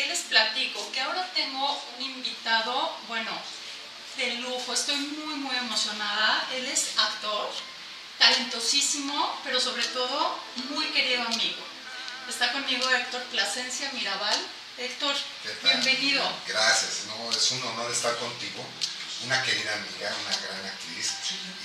¿qué les platico? Que ahora tengo un invitado, bueno, de lujo, estoy muy muy emocionada. Él es actor, talentosísimo, pero sobre todo muy querido amigo. Está conmigo Héctor Plasencia Mirabal. Héctor, bienvenido. Gracias, no, es un honor estar contigo, una querida amiga, una gran actriz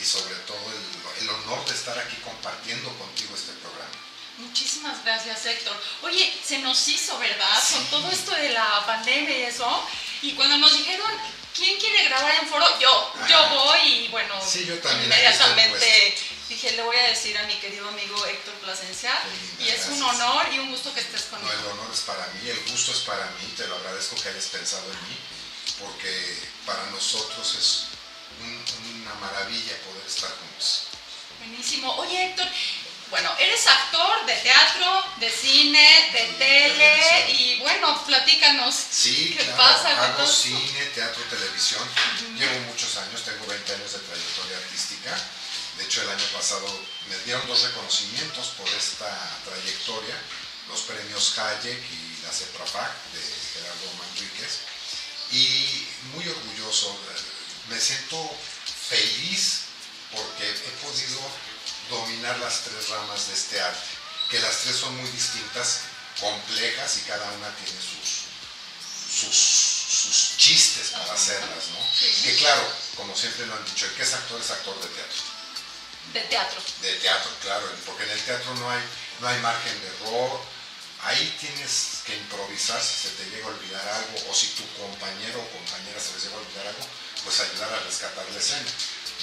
y sobre todo el, el honor de estar aquí compartiendo contigo este programa. Muchísimas gracias, Héctor. Oye, se nos hizo, ¿verdad? Con todo esto de la pandemia y eso. Y cuando nos dijeron, ¿quién quiere grabar en foro? Yo, yo voy y bueno, Sí, yo también, inmediatamente dije, le voy a decir a mi querido amigo Héctor Plasencia. Y es un honor y un gusto que estés No, conmigo. el honor es para mí, el gusto es para mí, te lo agradezco que hayas pensado en mí, porque para nosotros es un- una maravilla poder estar juntos. Buenísimo. Oye, Héctor, bueno, eres actor de teatro, de cine, de tele y bueno, platícanos. Sí, ¿Qué claro, pasa? ¿Qué hago pasa? cine, teatro, televisión. Llevo muchos años, tengo 20 años de trayectoria artística. De hecho, el año pasado me dieron dos reconocimientos por esta trayectoria, los premios Hayek y la CEPRAFAC de Gerardo Manríquez. Y muy orgulloso, eh, me siento feliz porque he podido dominar las tres ramas de este arte, que las tres son muy distintas, complejas y cada una tiene sus, sus, sus chistes para hacerlas, ¿no? Sí. Que claro, como siempre lo han dicho, el que es actor es actor de teatro. De teatro. De teatro, claro, porque en el teatro no hay, no hay margen de error. Ahí tienes que improvisar si se te llega a olvidar algo o si tu compañero o compañera se les llega a olvidar algo, pues ayudar a rescatar la escena.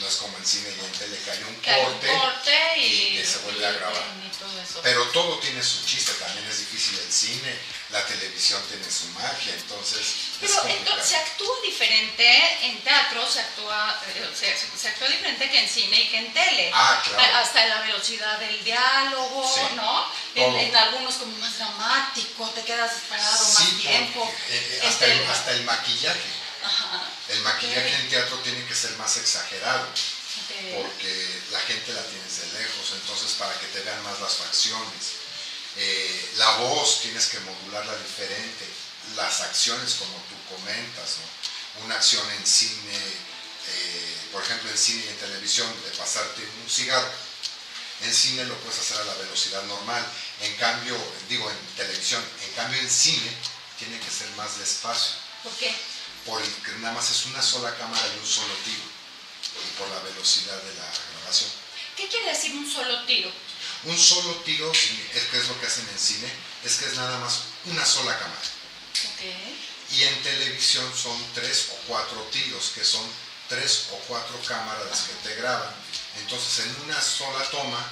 No es como en cine y en tele que hay un Que hay un corte. corte y, y que se vuelve a grabar. todo. Pero todo tiene su chiste, también es difícil el cine, la televisión tiene su magia, entonces es Pero entonces se actúa diferente en teatro, se actúa, eh, se, se actúa diferente que en cine y que en tele. Ah, claro. Hasta en la velocidad del diálogo, Sí, ¿no? En, algunos como más dramático, te quedas esperado Sí, más tiempo. eh, En hasta, el, hasta el maquillaje. Ajá. El maquillaje en teatro tiene que ser más exagerado, porque la gente la tienes de lejos, entonces para que te vean más las facciones. Eh, la voz tienes que modularla diferente, las acciones como tú comentas, ¿no? una acción en cine, eh, por ejemplo en cine y en televisión, de pasarte un cigarro, en cine lo puedes hacer a la velocidad normal, en cambio, digo en televisión, en cambio en cine tiene que ser más despacio ¿Por qué? Porque nada más es una sola cámara y un solo tiro, y por la velocidad de la grabación. ¿Qué quiere decir un solo tiro? Un solo tiro, es que es lo que hacen en cine, es que es nada más una sola cámara. Ok. Y en televisión son tres o cuatro tiros, que son tres o cuatro cámaras las que te graban. Entonces en una sola toma,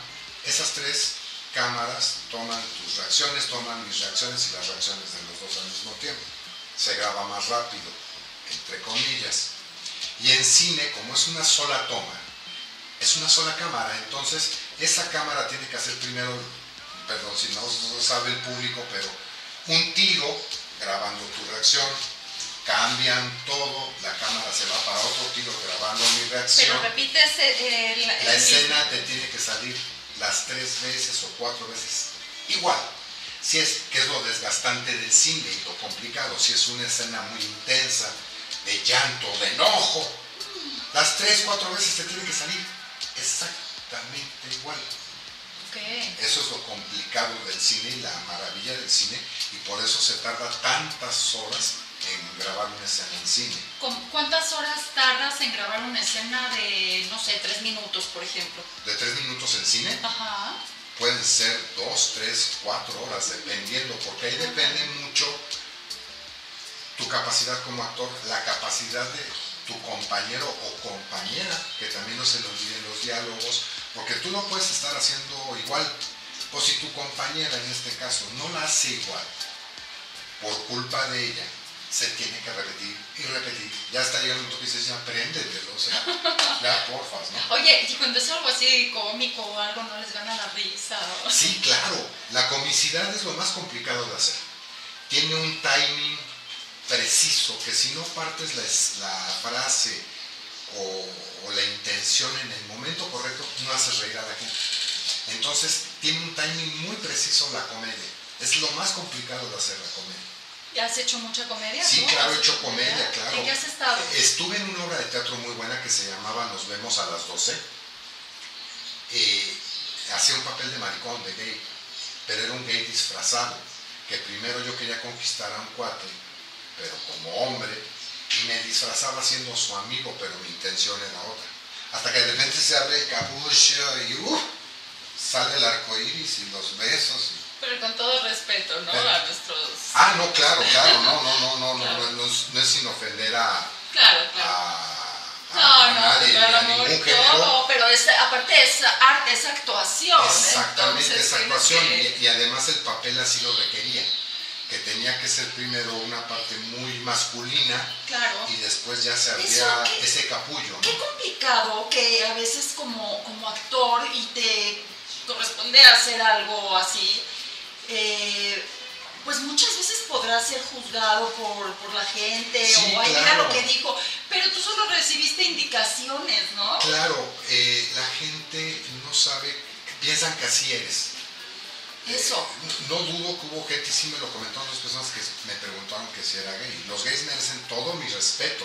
esas tres cámaras toman tus reacciones, toman mis reacciones y las reacciones de los dos al mismo tiempo. Se graba más rápido, entre comillas. Y en cine, como es una sola toma, es una sola cámara, entonces esa cámara tiene que hacer primero, perdón si no lo sabe el público, pero un tiro grabando tu reacción, cambian todo, la cámara se va para otro tiro grabando mi reacción. Pero repites eh, La escena te tiene que salir las tres veces o cuatro veces igual. Si es, que es lo desgastante del cine y lo complicado, si es una escena muy intensa, de llanto, de enojo, las tres, cuatro veces te tiene que salir exactamente igual. Ok. Eso es lo complicado del cine y la maravilla del cine, y por eso se tarda tantas horas en grabar una escena en cine. ¿Con- ¿Cuántas horas tardas en grabar una escena de, no sé, tres minutos, por ejemplo? De tres minutos en cine, Ajá. pueden ser dos, tres, cuatro horas, dependiendo, porque ahí depende mucho capacidad como actor, la capacidad de tu compañero o compañera, que también no se le olviden los diálogos, porque tú no puedes estar haciendo igual, o si tu compañera en este caso no la hace igual, por culpa de ella, se tiene que repetir y repetir. Ya está llegando un toque y dices, ya apréndetelo, o sea, ya porfas, ¿no? Oye, y cuando es algo así cómico o algo, ¿no les gana la risa? o- Sí, claro, la comicidad es lo más complicado de hacer. Tiene un timing preciso, que si no partes la, la frase o, o la intención en el momento correcto, no haces reír a la gente. Entonces, tiene un timing muy preciso la comedia. Es lo más complicado de hacer la comedia. ¿Ya has hecho mucha comedia? Sí, tú? claro, he ¿Has hecho comedia, claro. ¿En qué has estado? Estuve en una obra de teatro muy buena que se llamaba Nos vemos a las 12. Eh, hacía un papel de maricón, de gay, pero era un gay disfrazado, que primero yo quería conquistar a un cuate, pero como hombre, y me disfrazaba siendo su amigo, pero mi intención era otra. Hasta que de repente se abre el capucho y ¡uh! sale el arco iris y los besos. y- Pero con todo respeto, ¿no? Pero- A nuestros... Ah, no, claro, claro, no, no, no, no, no, Claro. no, no es, no es sin ofender a, Claro, claro. a, a- No, a no, nadie, claro, a ningún género. pero es, aparte es arte, es actuación. Exactamente, tienes actuación. que- Y, y además el papel así lo requería, que tenía que ser primero una parte muy masculina Claro. y después ya se abría ¿qué- ese capullo. ¿no? Qué complicado que a veces como, como actor y te corresponde hacer algo así, eh, pues muchas veces podrás ser juzgado por, por la gente Sí, o mira claro. lo que dijo, pero tú solo recibiste indicaciones, ¿no? Claro, eh, la gente no sabe, piensan que así eres. Eso. no dudo que hubo gente, sí me lo comentaron las personas que me preguntaron que si era gay. Los gays merecen todo mi respeto,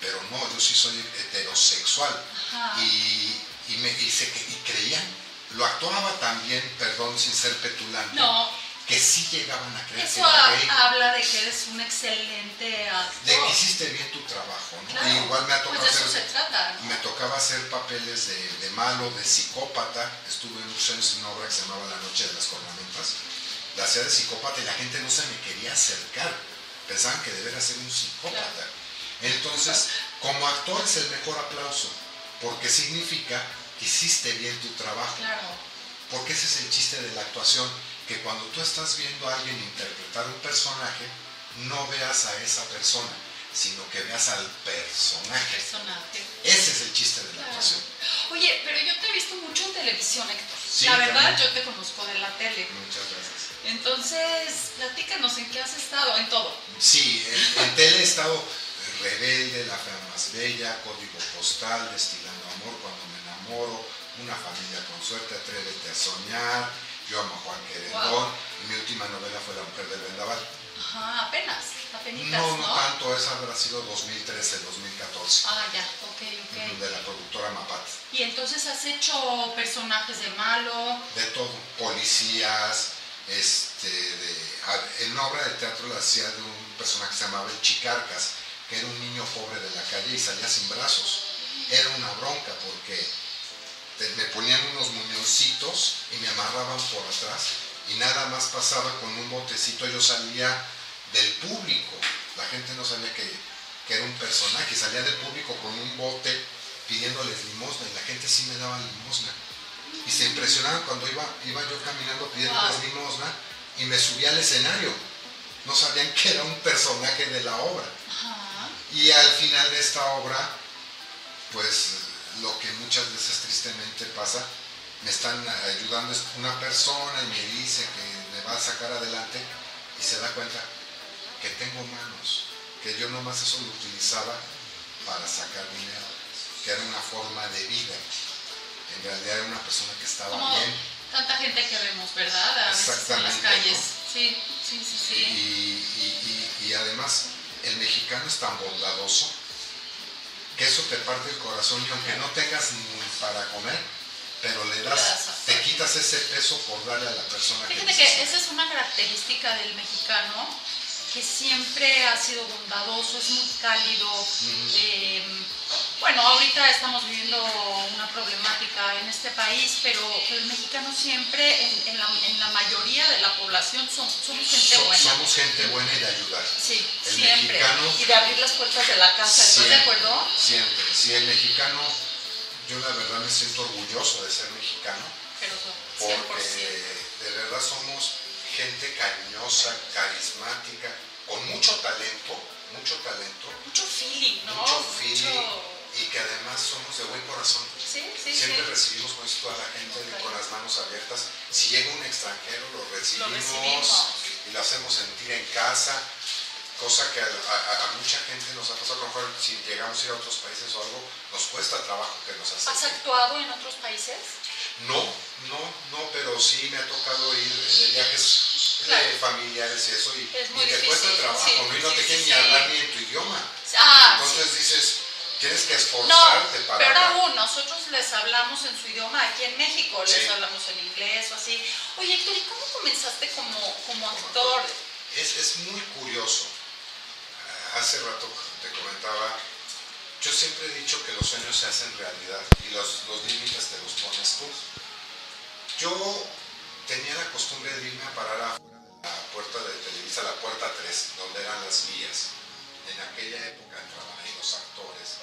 pero no, yo sí soy heterosexual. Ajá. y, y, me, y, se- y creían, lo actuaba también, perdón, sin ser petulante, No, que sí llegaban a creer que eso ha- gay, habla de que eres un excelente actor. de que hiciste bien tu trabajo, ¿no? Claro, Y igual me ha tocado pues de eso hacer, se trata, ¿no? me tocaba hacer papeles de, de malo, de psicópata, estuve en muchos años en una obra que se llamaba La Noche de las Cornamentas, la hacía de psicópata y la gente no se me quería acercar, pensaban que debería ser un psicópata. Entonces, como actor es el mejor aplauso, porque significa que hiciste bien tu trabajo. Claro. Porque ese es el chiste de la actuación, que cuando tú estás viendo a alguien interpretar un personaje, no veas a esa persona, sino que veas al personaje. personaje. Ese es el chiste de la Claro. actuación. Oye, pero yo te he visto mucho en televisión, Héctor. Sí, la verdad, también. yo te conozco de la tele. Muchas gracias. Entonces, platícanos en qué has estado, en todo. Sí, en, en tele he estado Rebelde, La Fea Más Bella, Código Postal, Destilando Amor, Cuando Me Enamoro, Una Familia con Suerte, Atrévete a Soñar, Yo Amo a Juan Querendón, Wow. mi última novela fue La Mujer del Vendaval. Ajá, apenas, apenitas, No, ¿no? no tanto, esa habrá sido 2013, 2014, Ah, ya, ok, ok. de la productora Mapat. Y entonces has hecho personajes de malo. De todo, policías, este, de, en una obra de teatro la hacía de un personaje que se llamaba el Chicarcas, que era un niño pobre de la calle y salía sin brazos. Era una bronca porque me ponían unos muñoncitos y me amarraban por atrás y nada más pasaba con un botecito, yo salía del público. La gente no sabía que, que era un personaje, salía del público con un bote pidiéndoles limosna y la gente sí me daba limosna. Y se impresionaban cuando iba, iba yo caminando pidiéndoles Wow. limosna y me subía al escenario. No sabían que era un personaje de la obra. Y al final de esta obra, pues lo que muchas veces tristemente pasa, me están ayudando una persona y me dice que me va a sacar adelante y se da cuenta que tengo manos, que yo nomás eso lo utilizaba para sacar dinero, que era una forma de vida. En realidad era una persona que estaba Como bien tanta gente que vemos, ¿verdad? A veces en las Exactamente, calles. ¿no? Sí, sí, sí, y, sí. y- y- y además el mexicano es tan bondadoso que eso te parte el corazón y aunque no tengas ni para comer, pero le das, te quitas ese peso por darle a la persona que Fíjate que necesita. esa es una característica del mexicano, que siempre ha sido bondadoso, es muy cálido. eh, bueno, ahorita estamos viviendo una problemática en este país, pero el mexicano siempre, en, en la, en la mayoría de la población, son- somos gente So- buena. somos gente buena y de ayudar. Sí, el siempre. mexicano- y de abrir las puertas de la casa, ¿estás de acuerdo? Siempre. Si el mexicano, yo la verdad me siento orgulloso de ser mexicano, Pero porque 100%. de verdad somos gente cariñosa, carismática, con mucho talento, mucho talento, Mucho feeling, ¿no? mucho feeling Mucho- y que además somos de buen corazón. Sí, sí, Siempre sí. recibimos con esto a la gente Ok. con las manos abiertas. Si llega un extranjero, lo recibimos, recibimos. y lo hacemos sentir en casa, cosa que a, a- a mucha gente nos ha pasado. A lo mejor si llegamos a ir a otros países o algo, nos cuesta trabajo que nos ¿Has acepten. actuado en otros países? No, no, no, pero sí me ha tocado ir de viajes de Claro. familiares y eso, y, Es muy y te cuesta difícil, trabajo, sí, ¿no? y no te quieren sí. ni hablar ni en tu idioma. Ah. Entonces dices, tienes que No, esforzarte para pero hablar. aún nosotros les hablamos en su idioma, aquí en México les Sí. hablamos en inglés o así. Oye, Héctor, ¿y cómo comenzaste como, como actor? Es, es muy curioso. Hace rato te comentaba, yo siempre he dicho que los sueños se hacen realidad y los, los límites te los pones tú. Yo tenía la costumbre de irme a parar afuera de la puerta de Televisa, la puerta 3, donde eran las vías. En aquella época ahí los actores.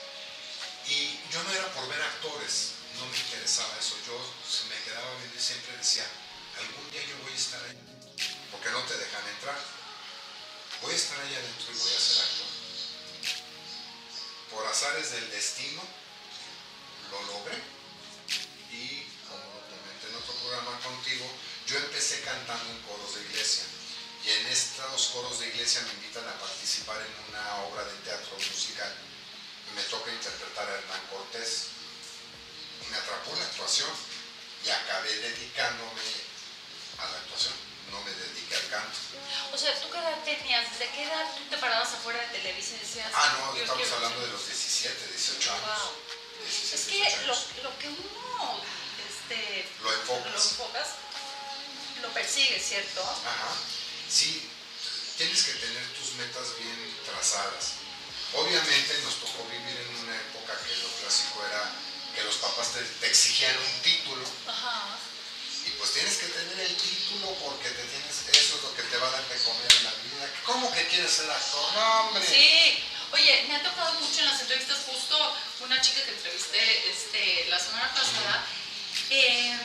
Y yo no era por ver actores, no me interesaba eso. Yo me quedaba viendo y siempre decía, algún día yo voy a estar ahí, porque no te dejan entrar. Voy a estar ahí adentro y voy a ser actor. Por azares del destino, lo logré. Y como comenté en otro programa contigo, yo empecé cantando en coros de iglesia. Y en estos coros de iglesia me invitan a participar en una obra de teatro musical. Y me toca interpretar a Hernán Cortés. Y me atrapó la actuación. Y acabé dedicándome a la actuación. No me dediqué al canto. O sea, ¿tú qué edad tenías? ¿Desde qué edad tú te parabas afuera de televisión y decías... Ah, no, yo estamos quiero hablando de los 17, 18 años. Wow. 17, Es 18 que lo, lo que uno este, Lo lo enfocas. enfocas, lo persigues, ¿cierto? Ajá. Sí, tienes que tener tus metas bien trazadas. Obviamente nos tocó vivir en una época que lo clásico era que los papás te, te exigían un título Ajá. y pues tienes que tener el título porque te tienes, eso es lo que te va a dar de comer en la vida. ¿Cómo que quieres ser actor? No, hombre. Sí, oye, me ha tocado mucho en las entrevistas, justo una chica que entrevisté este, la semana pasada, eh,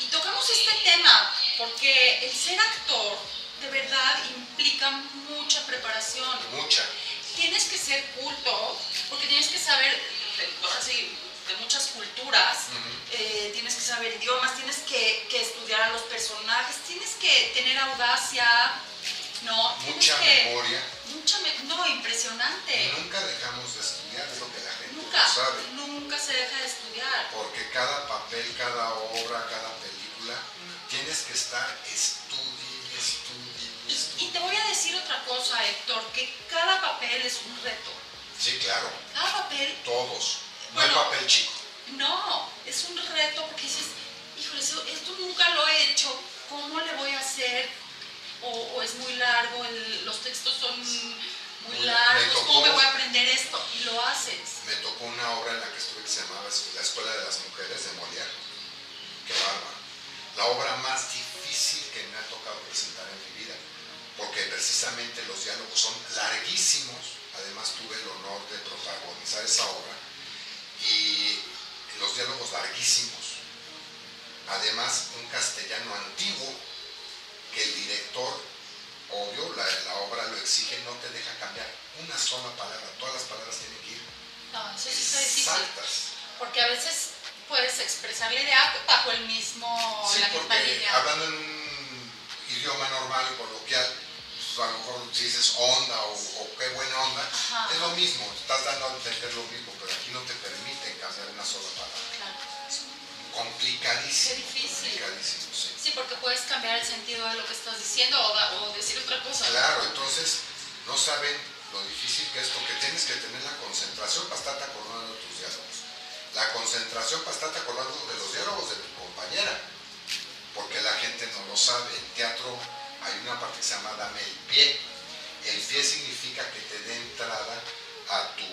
y tocamos este tema, porque el ser actor de verdad implica mucha preparación. Mucha. Tienes que ser culto, porque tienes que saber de, muchas culturas, eh, tienes que saber idiomas, tienes que, que estudiar a los personajes, tienes que tener audacia, ¿no? Mucha que- memoria. Mucha me- no, impresionante. Nunca dejamos de estudiar, es lo que la gente Nunca, no sabe. nunca se deja de estudiar. Porque cada papel, cada obra, cada película, tienes que estar estudie, Y, te voy a decir otra cosa, Héctor, que cada papel es un reto. Sí, claro, Cada papel, todos. No Bueno. hay papel chico. no, es un reto porque dices, híjole, esto nunca lo he hecho, ¿cómo le voy a hacer? O, o es muy largo, el- los textos son muy largos, tocó- ¿cómo me voy a aprender esto? Y lo haces. Me tocó una obra en la que estuve que se llamaba La Escuela de las Mujeres de Molière. Qué bárbaro. La obra más difícil que me ha tocado presentar en mi vida. Porque precisamente los diálogos son larguísimos. Además tuve el honor de protagonizar esa obra. Y los diálogos larguísimos. Además, un castellano antiguo que el director, obvio, la, la obra lo exige, no te deja cambiar una sola palabra. Todas las palabras tienen que ir No, eso sí está difícil. exactas. Porque a veces puedes expresar la idea bajo el mismo, Sí, la misma porque línea. hablando en un idioma normal y coloquial, a lo mejor dices onda o, o qué buena onda, Ajá. es lo mismo, estás dando a entender lo mismo, pero aquí no te permiten cambiar una sola palabra. Claro. Complicadísimo. Qué difícil. Complicadísimo, sí. Sí, porque puedes cambiar el sentido de lo que estás diciendo o, da- o decir otra cosa. Claro, entonces no saben lo difícil que es porque tienes que tener la concentración para estarte acordando de tus diálogos. La concentración para estarte acordando de los diálogos de tu compañera. Porque la gente no lo sabe. En teatro hay una parte que se llama dame el pie. El pie significa que te dé entrada a, tu,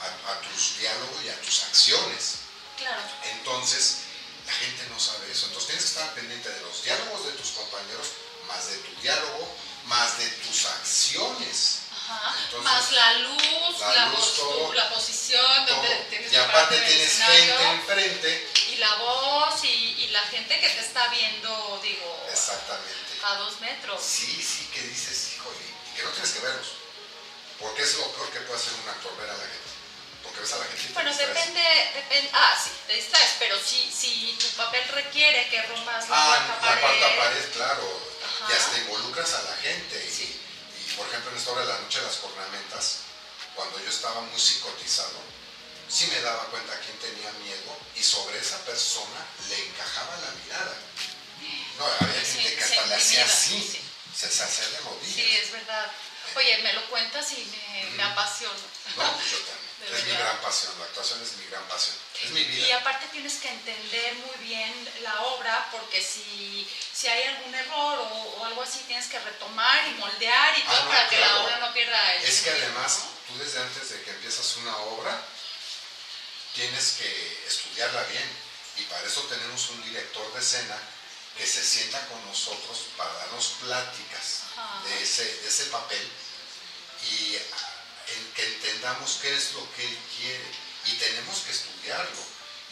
a, a tus diálogos y a tus acciones. Claro. Entonces, la gente no sabe eso. Entonces tienes que estar pendiente de los diálogos de tus compañeros, más de tu diálogo, más de tus acciones. Ajá. Entonces, Más la luz, la la, luz, postu- todo, la posición, Todo. donde tienes Y aparte tienes gente enfrente. Y la voz y, y la gente que te está viendo, digo. Exactamente. A dos metros. Sí, sí, que dices, híjole, que no tienes que verlos. Porque es lo peor que puede hacer un actor, ver a la gente. Porque ves a la gente y te Bueno, depende, depende, ah, sí, te distraes, pero si, si tu papel requiere que rompas la Ah, cuarta la pared, cuarta pared, claro. Ajá. Y hasta involucras a la gente. Y, Sí. y, por ejemplo, en esta hora de la noche de las cornamentas, cuando yo estaba muy psicotizado, sí me daba cuenta a quién tenía miedo y sobre esa persona le encajaba la mirada. No, había Sí, gente que hasta le hacía así, sí. se, hacía de rodillas. Sí, es verdad. Oye, me lo cuentas y me, me apasiona. No, yo también. Es mi gran pasión, la actuación es mi gran pasión. Es mi Y vida. aparte tienes que entender muy bien la obra porque si, si hay algún error o, o algo así tienes que retomar y moldear y Ah, todo no, para que la obra no pierda el Es que además, ¿no? tú desde antes de que empiezas una obra, tienes que estudiarla bien. Y para eso tenemos un director de escena que se sienta con nosotros para darnos pláticas de ese, de ese papel y en que entendamos qué es lo que él quiere. Y tenemos que estudiarlo.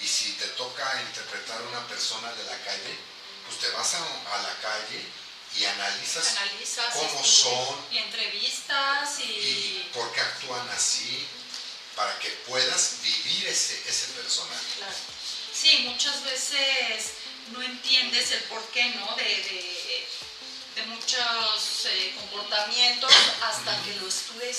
Y si te toca interpretar a una persona de la calle, pues te vas a, a la calle y analizas Analizas cómo y, son, y entrevistas y, y por qué actúan así, para que puedas vivir ese, ese personaje. Claro. Sí, muchas veces no entiendes el porqué, ¿no? De, de, de muchos eh, comportamientos hasta que lo estudias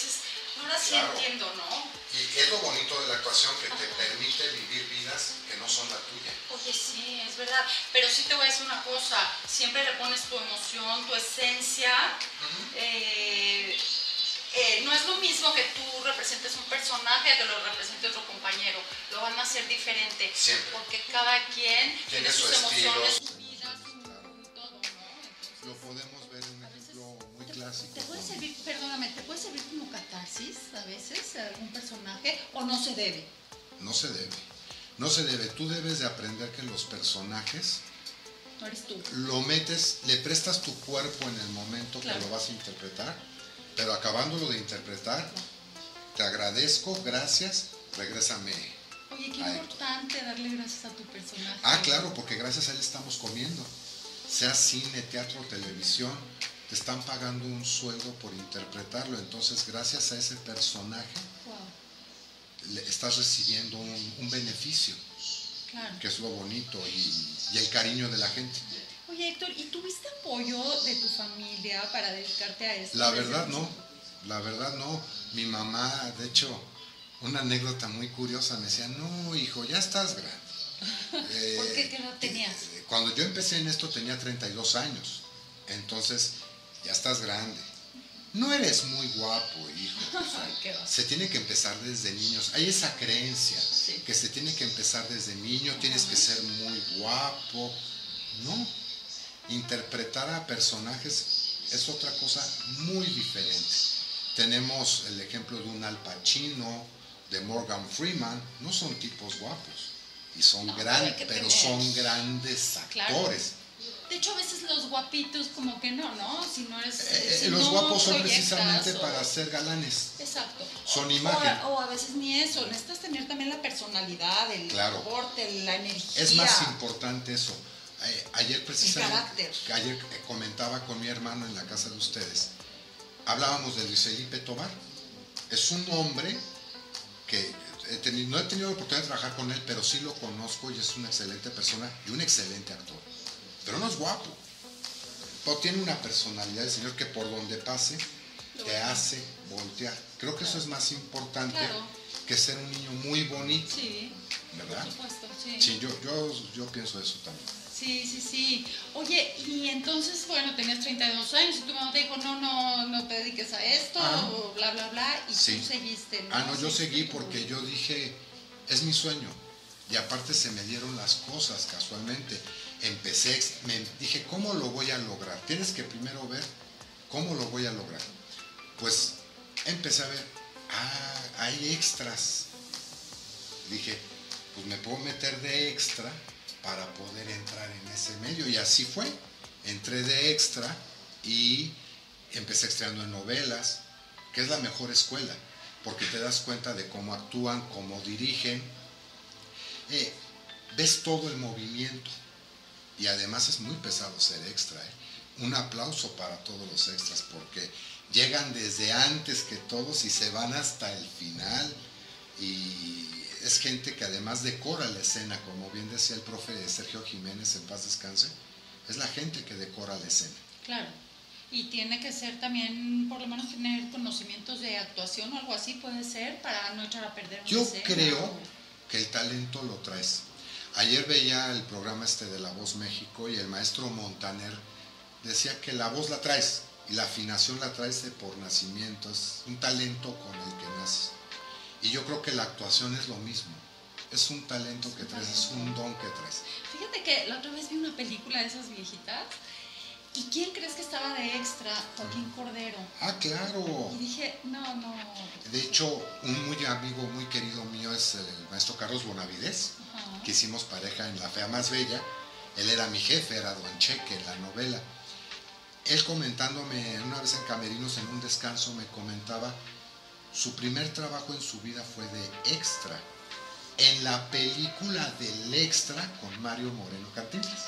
ahora sí Claro. entiendo, ¿no? Y es lo bonito de la actuación que te permite vivir vidas que no son la tuya. Oye, sí, es verdad. Pero sí te voy a decir una cosa, siempre le pones tu emoción, tu esencia. eh, eh, no es lo mismo que tú representes un personaje que lo represente otro compañero. Lo van a hacer diferente. Siempre. Porque cada quien tiene, su sus emociones, su- su vida, su todo, ¿no? Entonces, Lo podemos ver en un ejemplo muy clásico. ¿Te puede servir, perdóname, te puede servir como catarsis a veces a algún personaje o no se debe? No se debe. No se debe. Tú debes de aprender que los personajes No eres tú. lo metes, le prestas tu cuerpo en el momento Claro. que lo vas a interpretar, pero acabándolo de interpretar, te agradezco, gracias, regrésame. Oye, qué importante darle gracias a tu personaje. Ah, claro, porque gracias a él estamos comiendo. Sea cine, teatro, televisión, te están pagando un sueldo por interpretarlo. Entonces, gracias a ese personaje, Wow, le estás recibiendo un, un beneficio, claro. que es lo bonito, y, y el cariño de la gente. Oye, Héctor, ¿y tuviste apoyo de tu familia para dedicarte a esto? La verdad no, la verdad no. Mi mamá, de hecho, una anécdota muy curiosa, me decía, no, hijo, ya estás grande. Eh, ¿Por qué? ¿Qué edad tenías? eh, Cuando yo empecé en esto tenía 32 años, entonces ya estás grande. No eres muy guapo, hijo. o sea, se tiene que empezar desde niños. Hay esa creencia Sí. que se tiene que empezar desde niño, tienes que ser muy guapo. No, interpretar a personajes es otra cosa muy diferente. Tenemos el ejemplo de un Al Pacino, de Morgan Freeman, no son tipos guapos y son No, grandes, pero son grandes Claro. actores. De hecho, a veces los guapitos como que no, ¿no? Si no eres... Eh, si los no guapos son precisamente o- para ser galanes. Exacto. Son imagen. O a, o a veces ni eso, necesitas tener también la personalidad, el Claro. la energía. Es más importante eso. Ayer precisamente, carácter. ayer eh, comentaba con mi hermano en la casa de ustedes, hablábamos de Luis Felipe Tobar. Es un hombre que he tenido- no he tenido la oportunidad de trabajar con él, pero sí lo conozco y es una excelente persona y un excelente actor. Pero no es guapo. Pero tiene una personalidad, el señor, que por donde pase te hace voltear. Creo que eso es más importante Claro. que ser un niño muy bonito, Sí, ¿verdad? por supuesto, sí. Sí, yo, yo, yo pienso eso también. Sí, sí, sí. Oye, y entonces, bueno, tenías 32 años y tu mamá te dijo, no, no, no te dediques a esto, Ah. o bla, bla, bla, y Sí. tú seguiste, ¿no? Ah, no, yo seguí porque yo dije, es mi sueño. Y aparte se me dieron las cosas casualmente. Empecé, me dije, ¿cómo lo voy a lograr? Tienes que primero ver cómo lo voy a lograr. Pues empecé a ver, ah, hay extras. Dije, pues me puedo meter de extra para poder entrar en ese medio. Y así fue. Entré de extra y empecé estrenando en novelas, que es la mejor escuela, porque te das cuenta de cómo actúan, cómo dirigen. Eh, ves todo el movimiento. Y además es muy pesado ser extra. ¿eh? un aplauso para todos los extras porque llegan desde antes que todos y se van hasta el final. Y es gente que además decora la escena, como bien decía el profe Sergio Jiménez, en paz descanse, es la gente que decora la escena. Claro. Y tiene que ser también, por lo menos tener conocimientos de actuación o algo así, puede ser, para no echar a perder una Yo escena, creo o- que el talento lo traes. Ayer veía el programa este de La Voz México y el maestro Montaner decía que la voz la traes y la afinación la traes de por nacimiento, es un talento con el que naces. Y yo creo que la actuación es lo mismo, es un talento que traes, es un don que traes. Fíjate que la otra vez vi una película de esas viejitas. ¿Y quién crees que estaba de extra? Joaquín Cordero. Ah, claro. Y dije, no, no. De hecho, un muy amigo, muy querido mío es el maestro Carlos Bonavides. Ajá. que hicimos pareja en La Fea Más Bella. Él era mi jefe, era Don Cheque en la novela. Él comentándome una vez en Camerinos en un descanso me comentaba su primer trabajo en su vida fue de extra en la película del extra con Mario Moreno Cantinflas.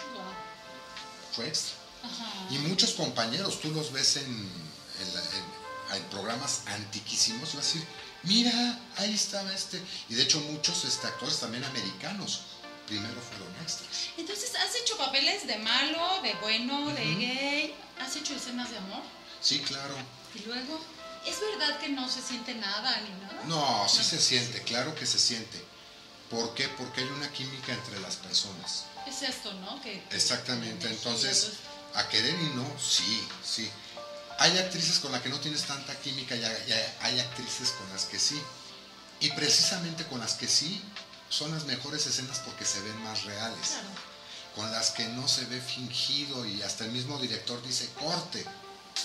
Fue extra. Ajá. Y muchos compañeros, tú los ves en, en la- en- en programas antiquísimos, y vas a decir, mira, ahí estaba este. Y de hecho muchos este, actores también americanos primero fueron extras. Entonces, ¿has hecho papeles de malo, de bueno, de gay? ¿Has hecho escenas de amor? Sí, claro. Y luego, ¿es verdad que no se siente nada ni nada? No, sí se siente, claro que se siente. ¿Por qué? Porque hay una química entre las personas. Es esto, ¿no? Que, Exactamente, entonces, a querer y no, sí, sí. Hay actrices con las que no tienes tanta química y hay actrices con las que sí. Y precisamente con las que sí son las mejores escenas porque se ven más reales. Claro. Con las que no se ve fingido y hasta el mismo director dice corte.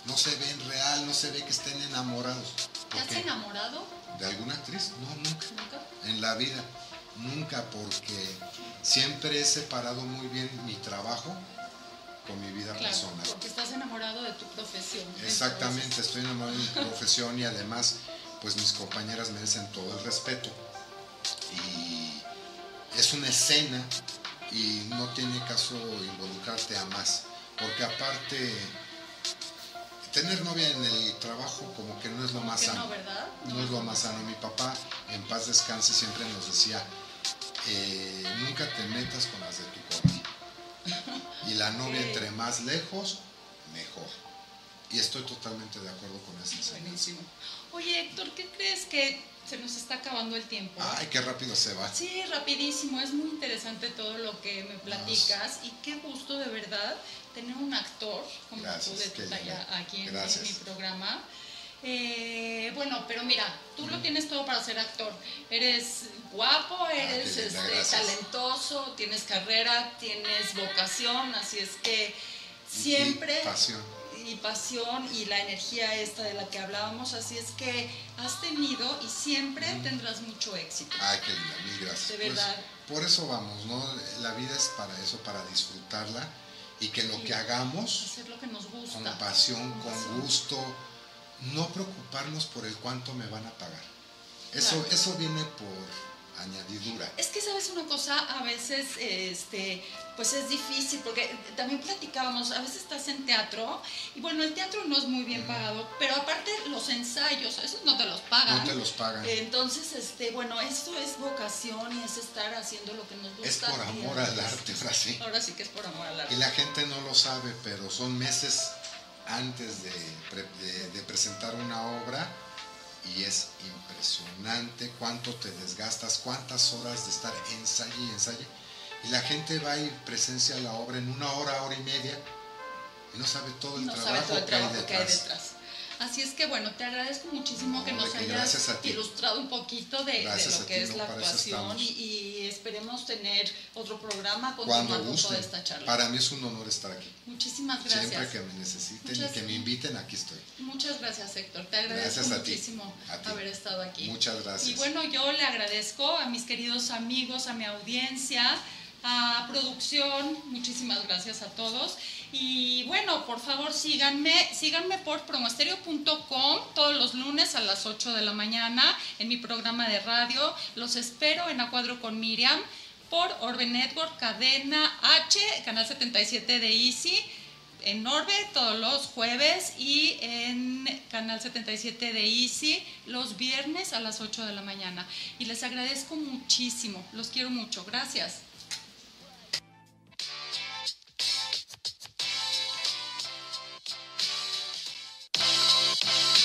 No se ven real, no se ve que estén enamorados. ¿Te has Porque- enamorado? ¿De alguna actriz? No, nunca. ¿Nunca? En la vida. Nunca porque siempre he separado muy bien mi trabajo con mi vida Claro, personal. porque estás enamorado de tu profesión. Exactamente, estoy enamorado de mi profesión y además, pues mis compañeras merecen todo el respeto. Y es una escena y no tiene caso involucrarte a más, porque aparte, tener novia en el trabajo como que no es lo más sano. no, ¿verdad? No es lo más sano. Mi papá, en paz descanse, siempre nos decía, eh, nunca te metas con las de tu corazón. Y la novia entre más lejos, mejor. Y estoy totalmente de acuerdo con esa enseñanza. Buenísimo. Oye, Héctor, ¿qué crees que se nos está acabando el tiempo? Ay, qué rápido se va. Sí, rapidísimo, es muy interesante todo lo que me platicas y qué gusto de verdad tener un actor como Gracias, tú de tu talla aquí en, mi programa. Eh, bueno, pero mira, tú lo tienes todo para ser actor. Eres guapo, eres qué linda, este, talentoso, tienes carrera, tienes vocación, así es que Y siempre pasión. Y pasión y la energía esta de la que hablábamos, así es que has tenido y siempre tendrás mucho éxito. Ay, qué linda, mil gracias. De Pues, verdad. por eso vamos, ¿no? La vida es para eso, para disfrutarla y que lo Sí. que hagamos hacer lo que nos gusta. con pasión, Con con pasión. gusto, no preocuparnos por el cuánto me van a pagar. Eso, Claro. eso viene por añadidura. Es que sabes una cosa, a veces este, pues es difícil, porque también platicábamos, a veces estás en teatro, y bueno, el teatro no es muy bien pagado, pero aparte los ensayos, esos no te los pagan. No te los pagan. Entonces, este, bueno, esto es vocación y es estar haciendo lo que nos gusta. es por amor al arte, ahora sí. Ahora sí que es por amor al arte. Y la gente no lo sabe, pero son meses antes de, de- de presentar una obra y es impresionante cuánto te desgastas, cuántas horas de estar ensaye y ensaye. Y la gente va y presencia la obra en una hora, hora y media y no sabe todo el no trabajo, sabe todo el que, hay trabajo que hay detrás. Así es que bueno, te agradezco muchísimo que No, nos hayas ilustrado un poquito de, lo que ti, es no, la actuación y, y esperemos tener otro programa Cuando continuando toda esta charla. Para mí es un honor estar aquí. Muchísimas gracias. Siempre que me necesiten Muchas- y que me inviten, aquí estoy. Muchas gracias, Héctor. Te agradezco Gracias a ti. muchísimo A ti. haber estado aquí. Muchas gracias. Y bueno, yo le agradezco a mis queridos amigos, a mi audiencia, a producción, muchísimas gracias a todos. Y bueno, por favor síganme, síganme por promostereo.com todos los lunes a las 8 de la mañana en mi programa de radio. Los espero en A Cuadro con Miriam por Orbe Network, Cadena H, Canal 77 de Easy. en Orbe todos los jueves y en Canal 77 de Easy los viernes a las 8 de la mañana. Y les agradezco muchísimo, los quiero mucho, gracias.